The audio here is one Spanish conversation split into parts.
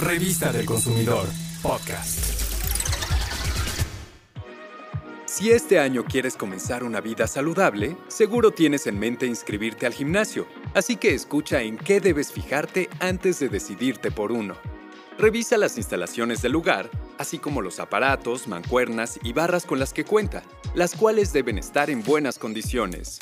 Revista del Consumidor, podcast. Si este año quieres comenzar una vida saludable, seguro tienes en mente inscribirte al gimnasio, así que escucha en qué debes fijarte antes de decidirte por uno. Revisa las instalaciones del lugar, así como los aparatos, mancuernas y barras con las que cuenta, las cuales deben estar en buenas condiciones.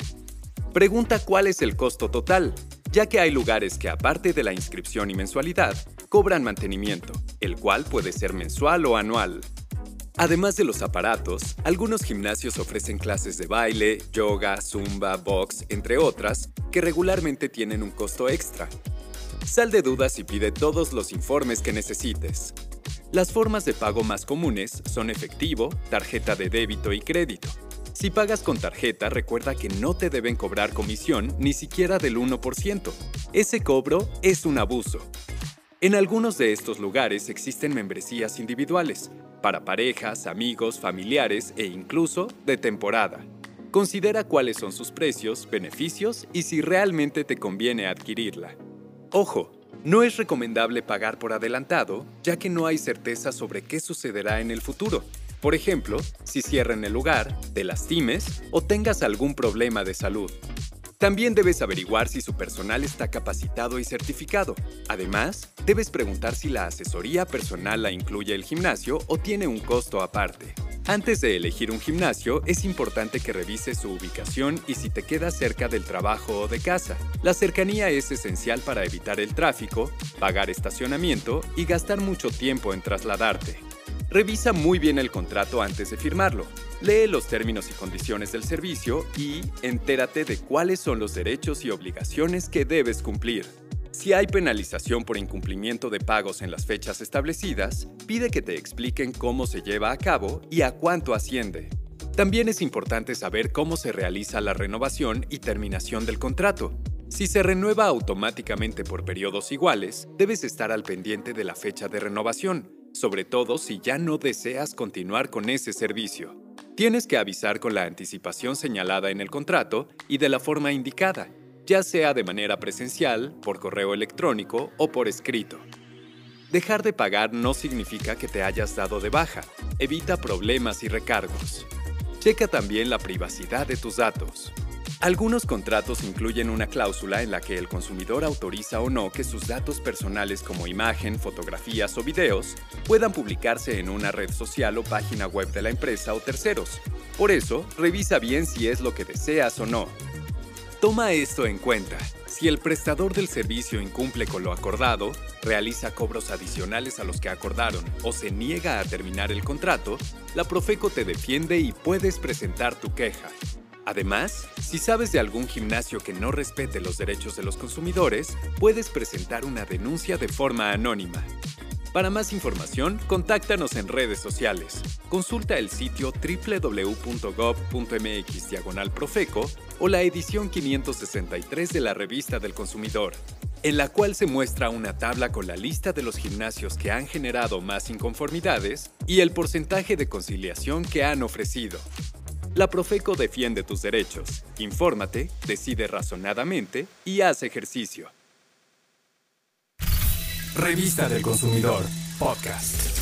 Pregunta cuál es el costo total, ya que hay lugares que aparte de la inscripción y mensualidad, cobran mantenimiento, el cual puede ser mensual o anual. Además de los aparatos, algunos gimnasios ofrecen clases de baile, yoga, zumba, box, entre otras, que regularmente tienen un costo extra. Sal de dudas y pide todos los informes que necesites. Las formas de pago más comunes son efectivo, tarjeta de débito y crédito. Si pagas con tarjeta, recuerda que no te deben cobrar comisión ni siquiera del 1%. Ese cobro es un abuso. En algunos de estos lugares existen membresías individuales, para parejas, amigos, familiares e incluso de temporada. Considera cuáles son sus precios, beneficios y si realmente te conviene adquirirla. Ojo, no es recomendable pagar por adelantado, ya que no hay certeza sobre qué sucederá en el futuro. Por ejemplo, si cierran el lugar, te lastimes o tengas algún problema de salud. También debes averiguar si su personal está capacitado y certificado. Además, debes preguntar si la asesoría personal la incluye el gimnasio o tiene un costo aparte. Antes de elegir un gimnasio, es importante que revises su ubicación y si te queda cerca del trabajo o de casa. La cercanía es esencial para evitar el tráfico, pagar estacionamiento y gastar mucho tiempo en trasladarte. Revisa muy bien el contrato antes de firmarlo. Lee los términos y condiciones del servicio y entérate de cuáles son los derechos y obligaciones que debes cumplir. Si hay penalización por incumplimiento de pagos en las fechas establecidas, pide que te expliquen cómo se lleva a cabo y a cuánto asciende. También es importante saber cómo se realiza la renovación y terminación del contrato. Si se renueva automáticamente por periodos iguales, debes estar al pendiente de la fecha de renovación sobre todo si ya no deseas continuar con ese servicio. Tienes que avisar con la anticipación señalada en el contrato y de la forma indicada, ya sea de manera presencial, por correo electrónico o por escrito. Dejar de pagar no significa que te hayas dado de baja. Evita problemas y recargos. Checa también la privacidad de tus datos. Algunos contratos incluyen una cláusula en la que el consumidor autoriza o no que sus datos personales como imagen, fotografías o videos puedan publicarse en una red social o página web de la empresa o terceros. Por eso, revisa bien si es lo que deseas o no. Toma esto en cuenta. Si el prestador del servicio incumple con lo acordado, realiza cobros adicionales a los que acordaron o se niega a terminar el contrato, la Profeco te defiende y puedes presentar tu queja. Además, si sabes de algún gimnasio que no respete los derechos de los consumidores, puedes presentar una denuncia de forma anónima. Para más información, contáctanos en redes sociales. Consulta el sitio www.gov.mx Profeco o la edición 563 de la Revista del Consumidor, en la cual se muestra una tabla con la lista de los gimnasios que han generado más inconformidades y el porcentaje de conciliación que han ofrecido. La Profeco defiende tus derechos. Infórmate, decide razonadamente y haz ejercicio. Revista del Consumidor, podcast.